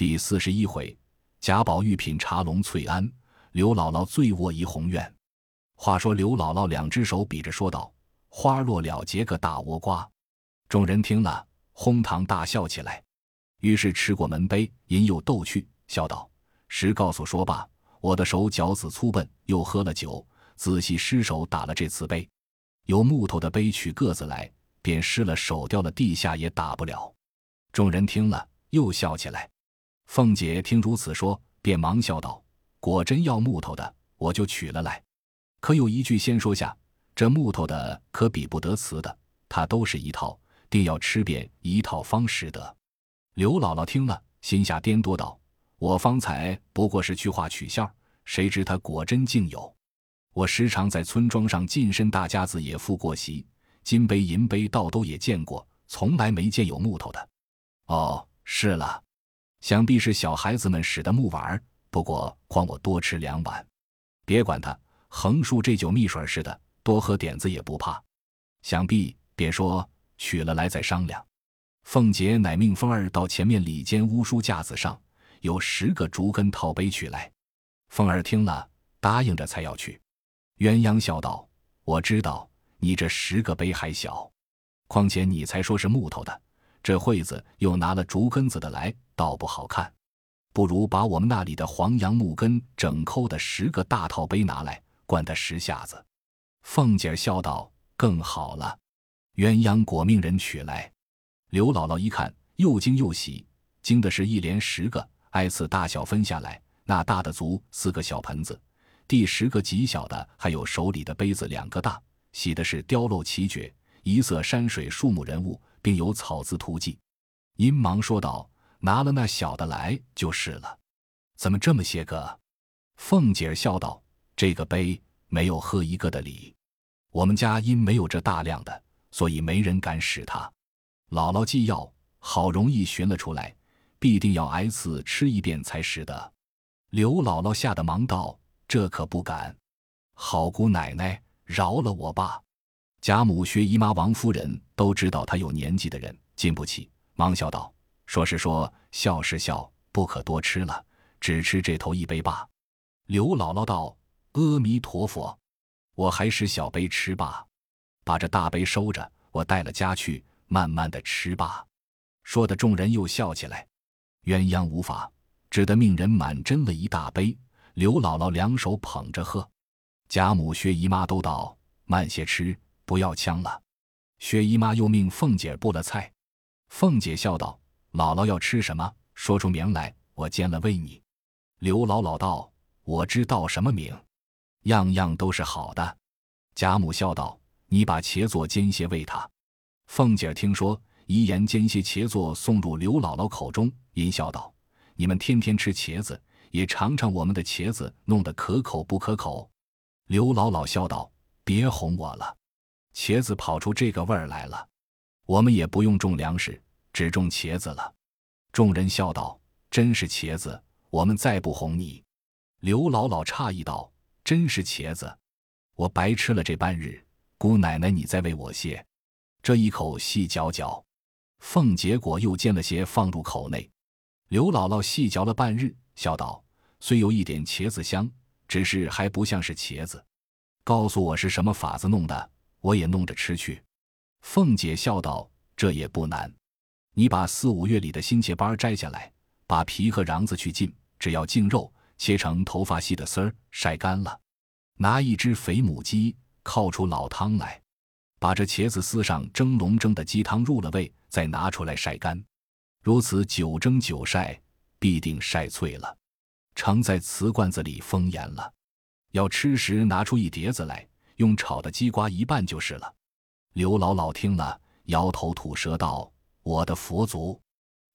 第四十一回，贾宝玉品茶龙翠庵，刘姥姥醉卧怡红院。话说刘姥姥两只手比着说道：“花落了结个大倭瓜。”众人听了，哄堂大笑起来。于是吃过门杯，引诱逗趣，笑道：“实告诉说罢，我的手脚子粗笨，又喝了酒，仔细失手打了这瓷杯。有木头的杯取个子来，便失了手，掉了地下也打不了。”众人听了，又笑起来。凤姐听如此说，便忙笑道：“果真要木头的，我就取了来。可有一句先说下，这木头的可比不得瓷的，它都是一套，定要吃遍一套方使得。”刘姥姥听了，心下颠多道：“我方才不过是去画取笑，谁知他果真竟有。我时常在村庄上近身大家子也赴过席，金杯银杯倒都也见过，从来没见有木头的。哦，是了。”想必是小孩子们使的木碗儿，不过况我多吃两碗，别管他，横竖这酒蜜水似的，多喝点子也不怕。想必便说取了来再商量。凤姐乃命凤儿到前面里间乌书架子上有十个竹根套杯取来。凤儿听了，答应着才要去。鸳鸯笑道：“我知道你这十个杯还小，况且你才说是木头的。”这会子又拿了竹根子的来，倒不好看，不如把我们那里的黄杨木根整抠的十个大套杯拿来，灌他十下子。凤姐笑道：“更好了。”鸳鸯果命人取来。刘姥姥一看，又惊又喜，惊的是一连十个，挨次大小分下来，那大的足四个小盆子，第十个极小的还有手里的杯子两个大，喜的是雕镂奇绝，一色山水树木人物。并有草字图记，阴忙说道：“拿了那小的来就是了。”怎么这么些个？凤姐儿笑道：“这个杯没有喝一个的理。我们家因没有这大量的，所以没人敢使它。姥姥既要，好容易寻了出来，必定要挨次吃一遍才使得。”刘姥姥吓得忙道：“这可不敢！好姑奶奶，饶了我吧。”贾母、薛姨妈、王夫人都知道他有年纪的人经不起，忙笑道：“说是说，笑是笑，不可多吃了，只吃这头一杯罢。”刘姥姥道：“阿弥陀佛，我还是小杯吃罢，把这大杯收着，我带了家去，慢慢的吃罢。”说的众人又笑起来。鸳鸯无法，只得命人满斟了一大杯。刘姥姥两手捧着喝，贾母、薛姨妈都道：“慢些吃。”不要呛了，薛姨妈又命凤姐布了菜。凤姐笑道：“姥姥要吃什么，说出名来，我煎了喂你。”刘姥姥道：“我知道什么名，样样都是好的。”贾母笑道：“你把茄做煎些喂他。”凤姐听说，遗言煎些茄做送入刘姥姥口中，淫笑道：“你们天天吃茄子，也尝尝我们的茄子弄得可口不可口？”刘姥姥笑道：“别哄我了。”茄子跑出这个味儿来了，我们也不用种粮食，只种茄子了。众人笑道：“真是茄子，我们再不哄你。”刘姥姥诧异道：“真是茄子，我白吃了这半日。姑奶奶，你再喂我些。”这一口细嚼嚼，凤结果又煎了些放入口内。刘姥姥细嚼了半日，笑道：“虽有一点茄子香，只是还不像是茄子。告诉我是什么法子弄的。”我也弄着吃去。凤姐笑道：“这也不难，你把四五月里的新茄班摘下来，把皮和瓤子去净，只要净肉，切成头发细的丝儿，晒干了。拿一只肥母鸡，靠出老汤来，把这茄子丝上蒸笼蒸的鸡汤入了味，再拿出来晒干。如此九蒸九晒，必定晒脆了，盛在瓷罐子里封严了。要吃时，拿出一碟子来。”用炒的鸡瓜一拌就是了。刘姥姥听了，摇头吐舌道：“我的佛祖，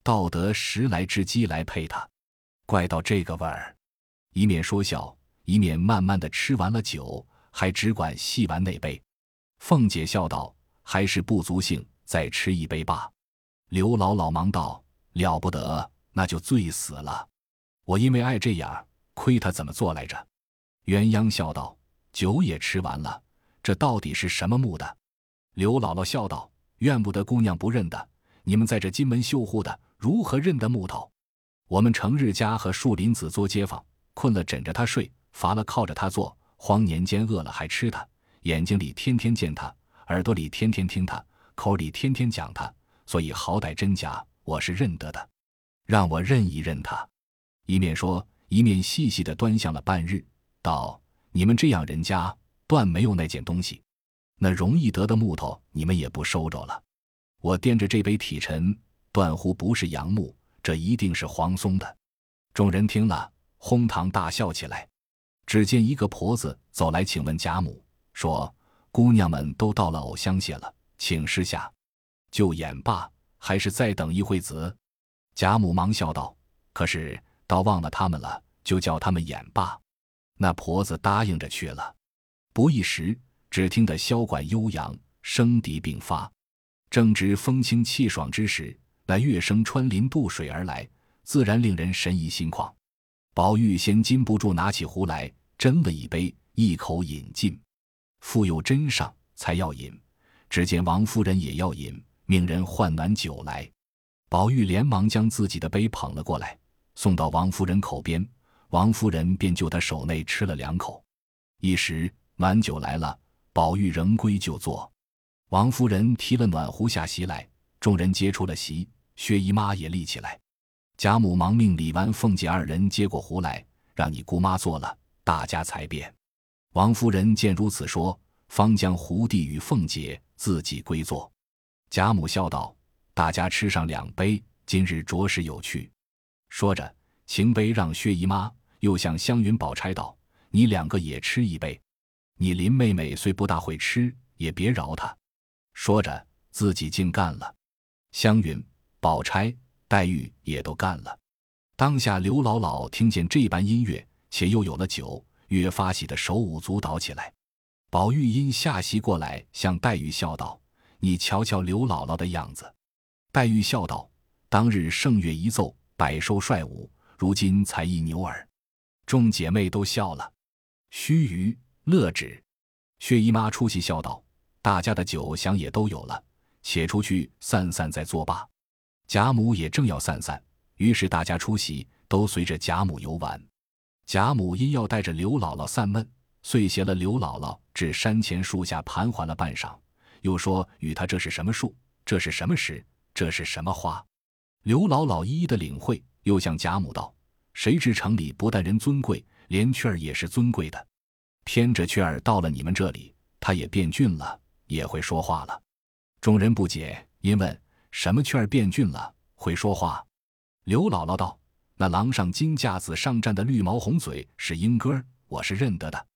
道得十来只鸡来配它，怪到这个味儿。”一面说笑，一面慢慢的吃完了酒，还只管细完那杯。凤姐笑道：“还是不足兴，再吃一杯吧。”刘姥姥忙道：“了不得，那就醉死了。我因为爱这样，亏他怎么做来着？”鸳鸯笑道。酒也吃完了，这到底是什么木的？刘姥姥笑道：“怨不得姑娘不认得，你们在这金门绣户的，如何认得木头？”我们成日家和树林子做街坊，困了枕着他睡，乏了靠着他坐，荒年间饿了还吃他，眼睛里天天见他，耳朵里天天听他，口里天天讲他，所以好歹真假我是认得的，让我认一认他。一面说，一面细细的端详了半日，道：“你们这样人家，断没有那件东西。那容易得的木头，你们也不收着了。我掂着这杯体沉，断乎不是杨木。”这一定是黄松的，众人听了，哄堂大笑起来。只见一个婆子走来，请问贾母说：“姑娘们都到了藕香榭了，请示下，就演罢，还是再等一会子？”贾母忙笑道：“可是倒忘了他们了，就叫他们演罢。”那婆子答应着去了。不一时，只听得箫管悠扬，笙笛并发，正值风清气爽之时。那乐声穿林渡水而来，自然令人神怡心旷。宝玉先禁不住拿起壶来斟了一杯，一口饮尽。复又斟上，才要饮，只见王夫人也要饮，命人换暖酒来。宝玉连忙将自己的杯捧了过来，送到王夫人口边。王夫人便就他手内吃了两口。一时暖酒来了，宝玉仍归就坐。王夫人提了暖壶下席来，众人皆出了席。薛姨妈也立起来，贾母忙命李纨、凤姐二人接过壶来，让你姑妈坐了，大家才便。王夫人见如此说，方将壶递与凤姐，自己归坐。贾母笑道：“大家吃上两杯，今日着实有趣。”说着，请杯让薛姨妈，又向湘云、宝钗道：“你两个也吃一杯。你林妹妹虽不大会吃，也别饶她。”说着，自己竟干了。湘云。宝钗、黛玉也都干了。当下刘姥姥听见这般音乐，且又有了酒，越发喜得手舞足蹈起来。宝玉因下席过来，向黛玉笑道：“你瞧瞧刘姥姥的样子。”黛玉笑道：“当日圣乐一奏，百兽率舞，如今才一牛耳。”众姐妹都笑了。须臾，乐止。薛姨妈出席笑道：“大家的酒想也都有了，且出去散散再作罢。”贾母也正要散散，于是大家出席，都随着贾母游玩。贾母因要带着刘姥姥散闷，遂携了刘姥姥至山前树下盘桓了半晌，又说与她这是什么树，这是什么石，这是什么花。刘姥姥一一的领会，又向贾母道：“谁知城里不但人尊贵，连雀儿也是尊贵的。偏着雀儿到了你们这里，它也变俊了，也会说话了。”众人不解，因问。什么雀儿变俊了，会说话？刘姥姥道：“那廊上金架子上站的绿毛红嘴是莺歌，我是认得的。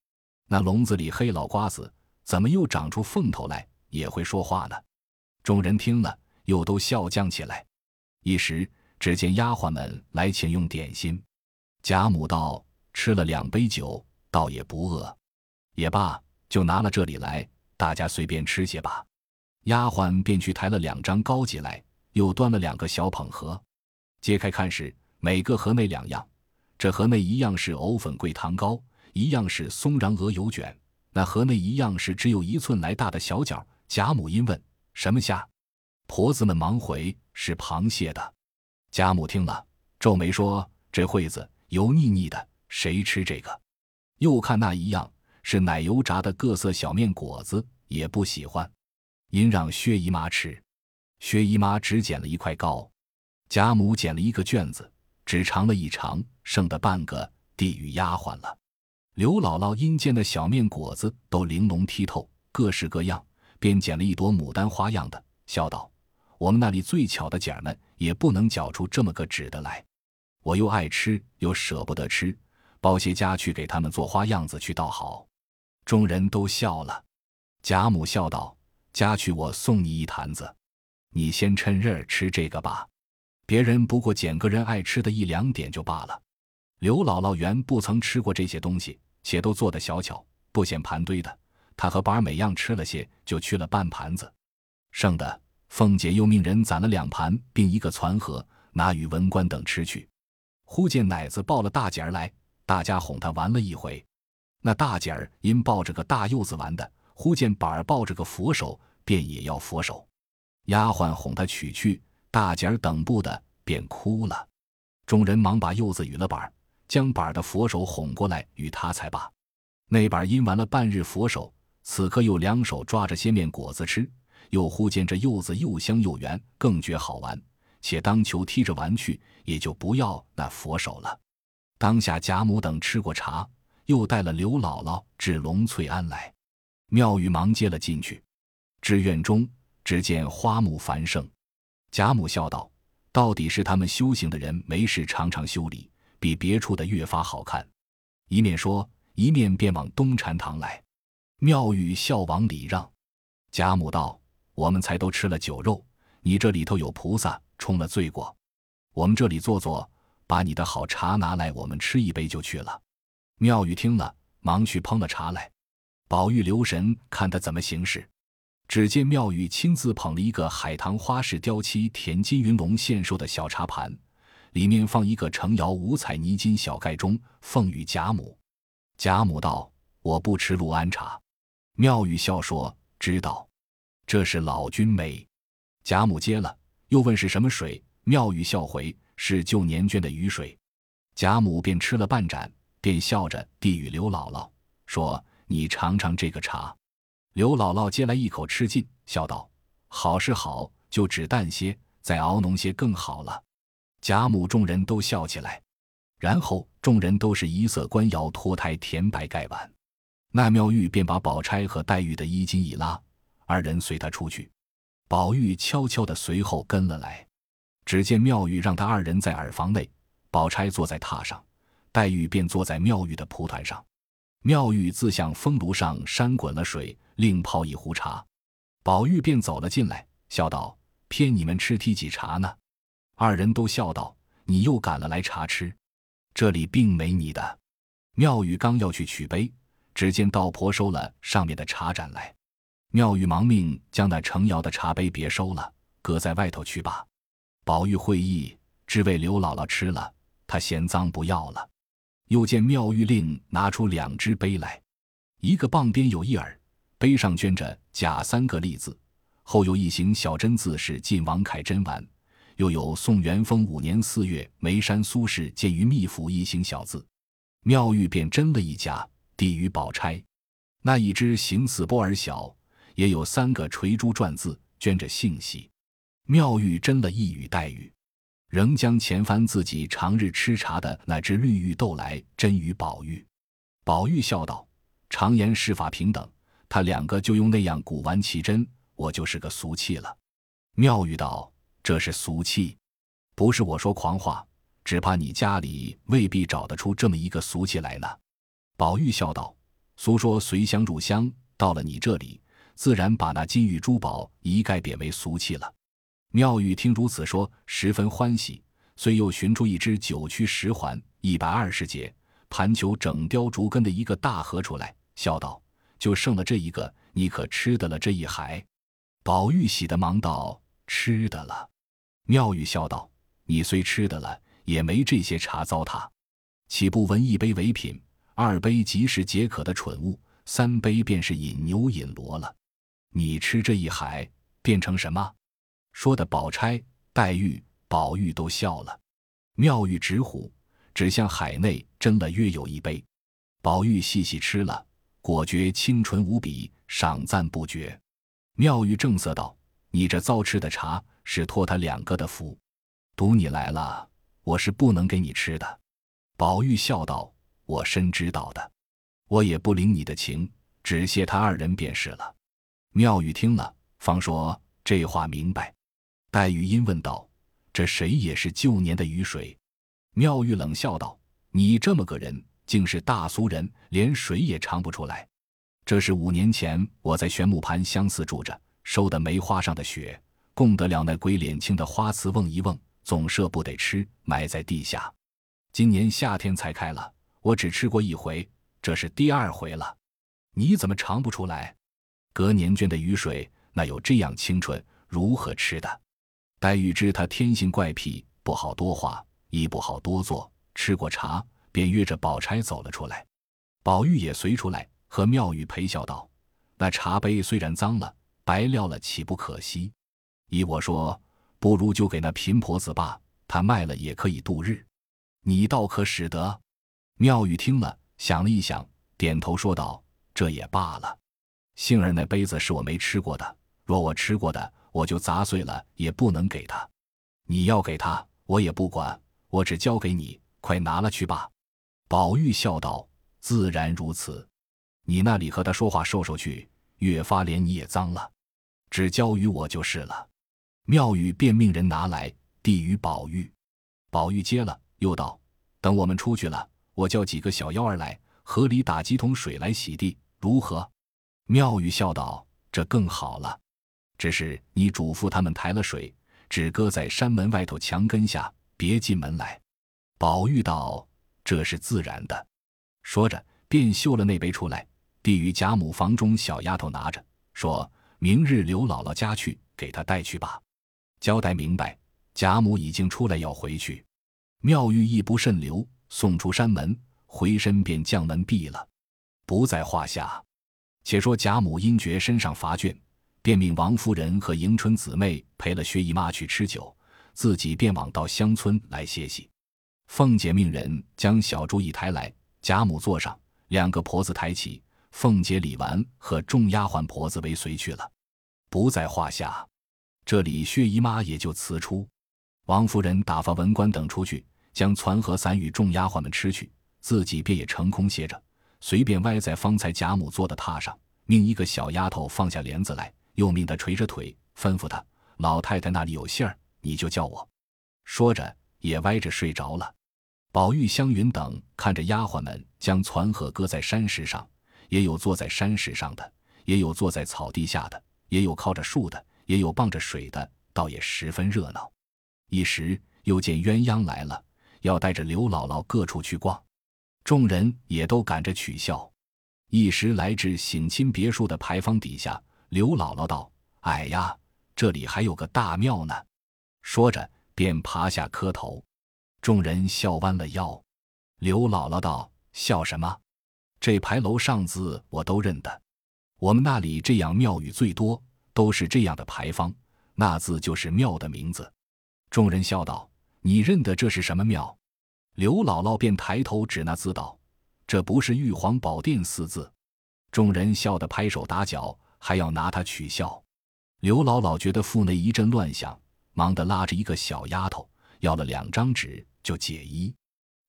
那笼子里黑老瓜子怎么又长出凤头来，也会说话呢？”众人听了，又都笑将起来。一时，只见丫鬟们来请用点心。贾母道：“吃了两杯酒，倒也不饿。也罢，就拿了这里来，大家随便吃些吧。”丫鬟便去抬了两张糕几来，又端了两个小捧盒，揭开看时，每个盒内两样。这盒内一样是藕粉桂糖糕，一样是松瓤鹅油卷。那盒内一样是只有一寸来大的小饺。贾母因问：“什么虾？”婆子们忙回：“是螃蟹的。”贾母听了，皱眉说：“这会子油腻腻的，谁吃这个？”又看那一样是奶油炸的各色小面果子，也不喜欢。因让薛姨妈吃，薛姨妈只捡了一块糕，贾母捡了一个卷子，只尝了一尝，剩的半个递与丫鬟了。刘姥姥因见的小面果子都玲珑剔透，各式各样，便捡了一朵牡丹花样的，笑道：“我们那里最巧的姐儿们也不能搅出这么个纸的来，我又爱吃又舍不得吃，包些家去给他们做花样子去倒好。”众人都笑了。贾母笑道。家去，我送你一坛子，你先趁热吃这个吧。别人不过捡个人爱吃的一两点就罢了。刘姥姥原不曾吃过这些东西，且都做的小巧，不显盘堆的。她和宝儿每样吃了些，就去了半盘子，剩的凤姐又命人攒了两盘，并一个攒盒，拿与文官等吃去。忽见奶子抱了大姐儿来，大家哄她玩了一回。那大姐儿因抱着个大柚子玩的。忽见板儿抱着个佛手，便也要佛手。丫鬟哄他取去，大姐儿等不得，便哭了。众人忙把柚子与了板儿，将板儿的佛手哄过来与他才罢。那板儿因玩了半日佛手，此刻又两手抓着些面果子吃，又忽见这柚子又香又圆，更觉好玩，且当球踢着玩去，也就不要那佛手了。当下贾母等吃过茶，又带了刘姥姥至龙翠庵来，妙玉忙接了进去。至院中，只见花木繁盛。贾母笑道：“到底是他们修行的人没事常常修理，比别处的越发好看。”一面说，一面便往东禅堂来。妙玉笑往里让。贾母道：“我们才都吃了酒肉，你这里头有菩萨冲了罪过，我们这里坐坐，把你的好茶拿来，我们吃一杯就去了。”妙玉听了，忙去烹了茶来。宝玉留神看他怎么行事。只见妙玉亲自捧了一个海棠花式雕漆田金云龙献寿的小茶盘，里面放一个成窑五彩泥金小盖钟，奉与贾母。贾母道：“我不吃陆安茶。”妙玉笑说：“知道，这是老君美。”贾母接了，又问是什么水。妙玉笑回：“是旧年捐的雨水。”贾母便吃了半盏，便笑着递与刘姥姥，说：“你尝尝这个茶。”刘姥姥接来一口吃尽，笑道：“好是好，就只淡些，再熬浓些更好了。”贾母众人都笑起来，然后众人都是一色官窑脱胎甜白盖碗。那妙玉便把宝钗和黛玉的衣襟一拉，二人随他出去。宝玉悄悄的随后跟了来。只见妙玉让他二人在耳房内，宝钗坐在榻上，黛玉便坐在妙玉的蒲团上。妙玉自向风炉上扇滚了水。另泡一壶茶，宝玉便走了进来，笑道：“骗你们吃提几茶呢？”二人都笑道：“你又赶了来茶吃，这里并没你的。”妙玉刚要去取杯，只见道婆收了上面的茶盏来，妙玉忙命将那成窑的茶杯别收了，搁在外头去吧。宝玉会意，只为刘姥姥吃了，他嫌脏不要了。又见妙玉令拿出两只杯来，一个傍边有一耳。杯上镌着“甲”三个立字，后有一行小真字，是晋王楷真完；又有宋元丰五年四月眉山苏轼见于秘府一行小字。妙玉便斟了一家，递与宝钗。那一只形似波儿小，也有三个垂珠篆字，镌着姓喜。妙玉斟了一语黛玉，仍将前番自己常日吃茶的那只绿玉豆来斟与宝玉。宝玉笑道：“常言世法平等。”他两个就用那样古玩奇珍，我就是个俗气了。妙玉道：“这是俗气，不是我说狂话，只怕你家里未必找得出这么一个俗气来呢。”宝玉笑道：“俗说随香入香，到了你这里，自然把那金玉珠宝一概贬为俗气了。”妙玉听如此说，十分欢喜，遂又寻出一只九曲十环、一百二十节、盘球整雕竹根的一个大盒出来，笑道。就剩了这一个，你可吃得了这一海？宝玉喜的忙道：“吃得了。”妙玉笑道：“你虽吃得了，也没这些茶糟蹋，岂不闻一杯为品，二杯即是解渴的蠢物，三杯便是饮牛饮骡了。你吃这一海，变成什么？”说的宝钗、黛玉、宝玉都笑了。妙玉直呼，只向海内斟了约有一杯，宝玉细细吃了。果觉清纯无比，赏赞不绝。妙玉正色道：“你这糟吃的茶，是托他两个的福。赌你来了，我是不能给你吃的。”宝玉笑道：“我深知道的，我也不领你的情，只谢他二人便是了。”妙玉听了，方说这话明白。黛玉因问道：“这谁也是旧年的雨水？”妙玉冷笑道：“你这么个人。”竟是大俗人，连水也尝不出来。这是五年前我在玄木盘相思住着，收的梅花上的雪，供得了那鬼脸青的花瓷瓮一瓮，总舍不得吃，埋在地下。今年夏天才开了，我只吃过一回，这是第二回了。你怎么尝不出来？隔年捐的雨水，那有这样清纯，如何吃的？黛玉知他天性怪癖，不好多话，亦不好多做。吃过茶。便约着宝钗走了出来，宝玉也随出来，和妙玉陪笑道：“那茶杯虽然脏了，白撂了，岂不可惜？依我说，不如就给那贫婆子罢，她卖了也可以度日。”你倒可使得。妙玉听了，想了一想，点头说道：“这也罢了。杏儿那杯子是我没吃过的，若我吃过的，我就砸碎了也不能给他。你要给他，我也不管，我只交给你，快拿了去吧。”宝玉笑道：“自然如此。你那里和他说话受受去，越发连你也脏了，只交于我就是了。”妙玉便命人拿来，递与宝玉。宝玉接了，又道：“等我们出去了。”我叫几个小妖儿来，河里打几桶水来洗地，如何？妙玉笑道：“这更好了。只是你嘱咐他们抬了水，只搁在山门外头墙根下，别进门来。”宝玉道：“这是自然的。”说着，便绣了那杯出来，递与贾母房中小丫头拿着，说明日刘姥姥家去，给她带去吧。交代明白，贾母已经出来要回去，妙玉亦不甚留。送出山门，回身便将门闭了，不在话下。且说贾母因觉身上乏倦，便命王夫人和迎春姊妹陪了薛姨妈去吃酒，自己便往到乡村来歇息。凤姐命人将小桌椅抬来，贾母坐上，两个婆子抬起，凤姐、李纨和众丫鬟婆子为随去了，不在话下。这里薛姨妈也就辞出，王夫人打发文官等出去。将攒和伞与众丫鬟们吃去，自己便也成空歇着，随便歪在方才贾母坐的榻上，命一个小丫头放下帘子来，又命她垂着腿，吩咐她：“老太太那里有信儿，你就叫我。”说着也歪着睡着了。宝玉、湘云等看着丫鬟们将攒和搁在山石上，也有坐在山石上的，也有坐在草地下的，也有靠着树的，也有傍着水的，倒也十分热闹。一时又见鸳鸯来了。要带着刘姥姥各处去逛，众人也都赶着取笑。一时来至省亲别墅的牌坊底下，刘姥姥道：“哎呀，这里还有个大庙呢！”说着便爬下磕头。众人笑弯了腰。刘姥姥道：“笑什么？这牌楼上字我都认得。我们那里这样庙宇最多，都是这样的牌坊，那字就是庙的名字。”众人笑道。你认得这是什么庙？刘姥姥便抬头指那字道：“这不是玉皇宝殿四字。”众人笑得拍手打脚，还要拿他取笑。刘姥姥觉得腹内一阵乱响，忙得拉着一个小丫头要了两张纸就解衣。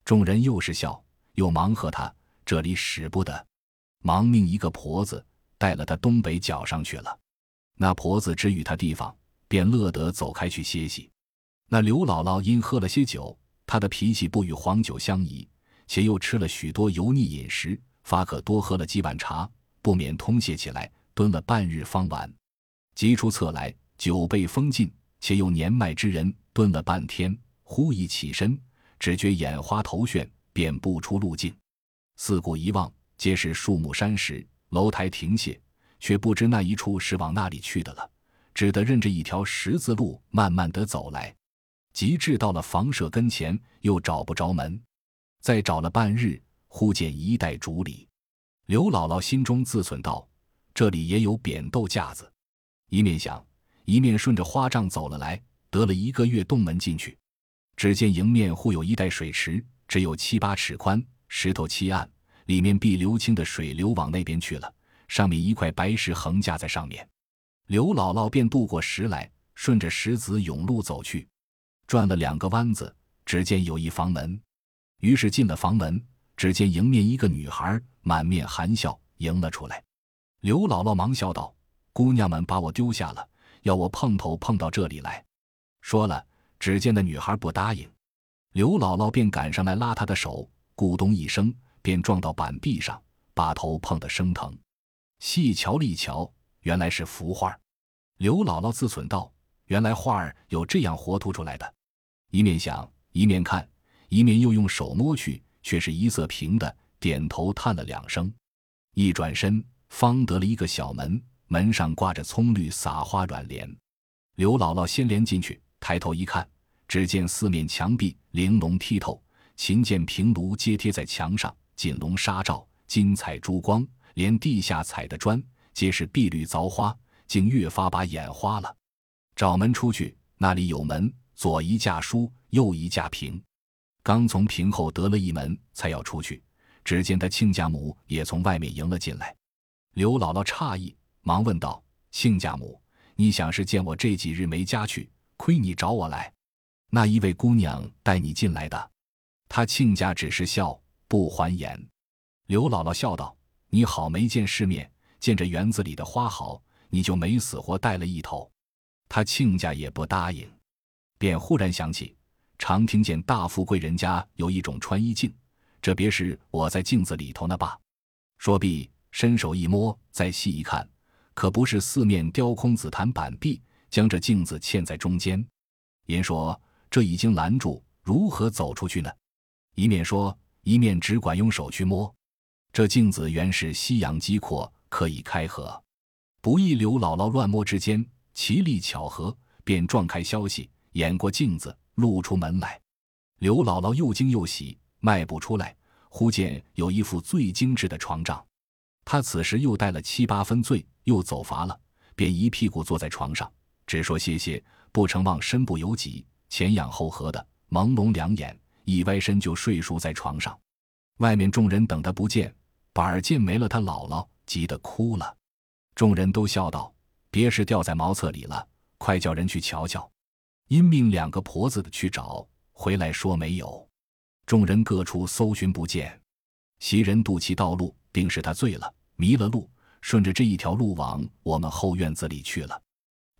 众人又是笑又忙和他这里使不得，忙命一个婆子带了他东北角上去了。那婆子只与他地方，便乐得走开去歇息。那刘姥姥因喝了些酒，他的脾气不与黄酒相宜，且又吃了许多油腻饮食，发可多喝了几碗茶，不免通泄起来，蹲了半日方完。急出厕来，酒被封尽，且又年迈之人，蹲了半天，忽一起身，只觉眼花头眩，便不出路径。四顾一望，皆是树木山石、楼台亭榭，却不知那一处是往那里去的了，只得认着一条十字路，慢慢的走来。及至到了房舍跟前，又找不着门，再找了半日，忽见一袋竹里。刘姥姥心中自忖道：“这里也有扁豆架子。”一面想，一面顺着花帐走了来，得了一个月洞门进去，只见迎面忽有一带水池，只有七八尺宽，石头砌暗，里面碧流清的水流往那边去了，上面一块白石横架在上面。刘姥姥便渡过石来，顺着石子甬路走去。转了两个弯子，只见有一房门，于是进了房门，只见迎面一个女孩，满面含笑迎了出来。刘姥姥忙笑道：“姑娘们把我丢下了，要我碰头碰到这里来。”说了，只见那女孩不答应，刘姥姥便赶上来拉她的手，咕咚一声便撞到板壁上，把头碰得生疼。细瞧了一瞧，原来是幅画。刘姥姥自忖道：“原来画儿有这样活涂出来的。”一面想，一面看，一面又用手摸去，却是一色平的，点头叹了两声，一转身，方得了一个小门，门上挂着葱绿撒花软帘。刘姥姥先连进去，抬头一看，只见四面墙壁玲珑剔透，琴键平炉皆贴在墙上，锦笼纱罩，金彩珠光，连地下踩的砖皆是碧绿凿花，竟越发把眼花了。找门出去，那里有门。左一架书，右一架屏，刚从屏后得了一门，才要出去，只见他亲家母也从外面迎了进来。刘姥姥诧异，忙问道：“亲家母，你想是见我这几日没家去，亏你找我来？那一位姑娘带你进来的？”他亲家只是笑，不还言。刘姥姥笑道：“你好没见世面，见着园子里的花好，你就没死活带了一头。”他亲家也不答应，便忽然想起。常听见大富贵人家有一种穿衣镜，这别是我在镜子里头呢吧？说毕，伸手一摸，再细一看，可不是四面雕空紫檀板壁，将这镜子嵌在中间。言说这已经拦住，如何走出去呢？一面说，一面只管用手去摸。这镜子原是西洋机阔，可以开合。不意刘姥姥乱摸之间，奇力巧合，便撞开消息，掩过镜子。露出门来，刘姥姥又惊又喜，迈步出来，忽见有一副最精致的床帐。她此时又带了七八分醉，又走乏了，便一屁股坐在床上，只说歇歇，不成望身不由己，前仰后合的，朦胧两眼，一歪身就睡熟在床上。外面众人等他不见，板儿见没了他姥姥，急得哭了。众人都笑道：“别是掉在茅厕里了，快叫人去瞧瞧。”因命两个婆子的去找，回来说没有。众人各处搜寻不见，袭人肚脐道路，定是他醉了，迷了路，顺着这一条路往我们后院子里去了。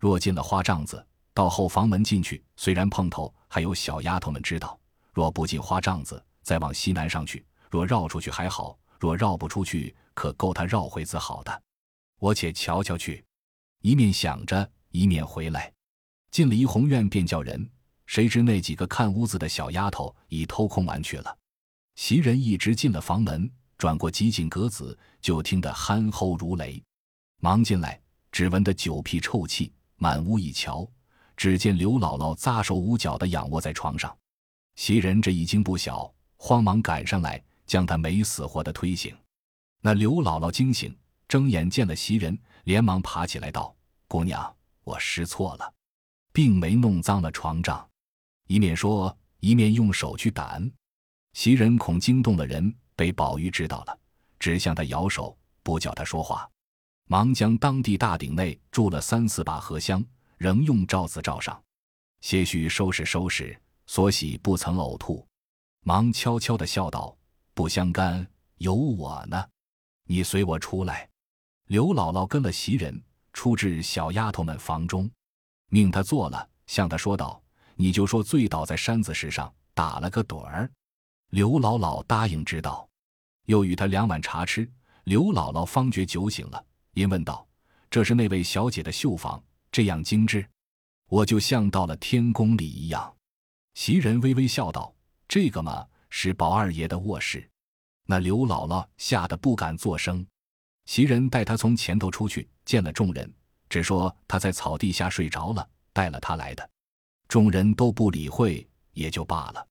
若进了花帐子，到后房门进去，虽然碰头，还有小丫头们知道；若不进花帐子，再往西南上去，若绕出去还好；若绕不出去，可够他绕回子好的。我且瞧瞧去。一面想着，一面回来。进了怡红院，便叫人。谁知那几个看屋子的小丫头已偷空玩去了。袭人一直进了房门，转过几进格子，就听得鼾吼如雷，忙进来，只闻得酒屁臭气，满屋一瞧，只见刘姥姥扎手捂脚的仰卧在床上。袭人这一惊不小，慌忙赶上来，将她没死活的推醒。那刘姥姥惊醒，睁眼见了袭人，连忙爬起来道：“姑娘，我失错了。”并没弄脏了床帐，一面说，一面用手去掸。袭人恐惊动了人，被宝玉知道了，只向他摇手，不叫他说话，忙将当地大鼎内住了三四把荷香，仍用罩子罩上，些许收拾收拾，所喜不曾呕吐，忙悄悄的笑道：“不相干，有我呢，你随我出来。”刘姥姥跟了袭人，出至小丫头们房中。命他坐了，向他说道：“你就说醉倒在山子石上，打了个盹儿。”刘姥姥答应知道，又与他两碗茶吃。刘姥姥方觉酒醒了，因问道：“这是那位小姐的绣房，这样精致，我就像到了天宫里一样。”袭人微微笑道：“这个嘛，是宝二爷的卧室。”那刘姥姥吓得不敢作声。袭人带他从前头出去，见了众人。只说他在草地下睡着了，带了他来的，众人都不理会，也就罢了。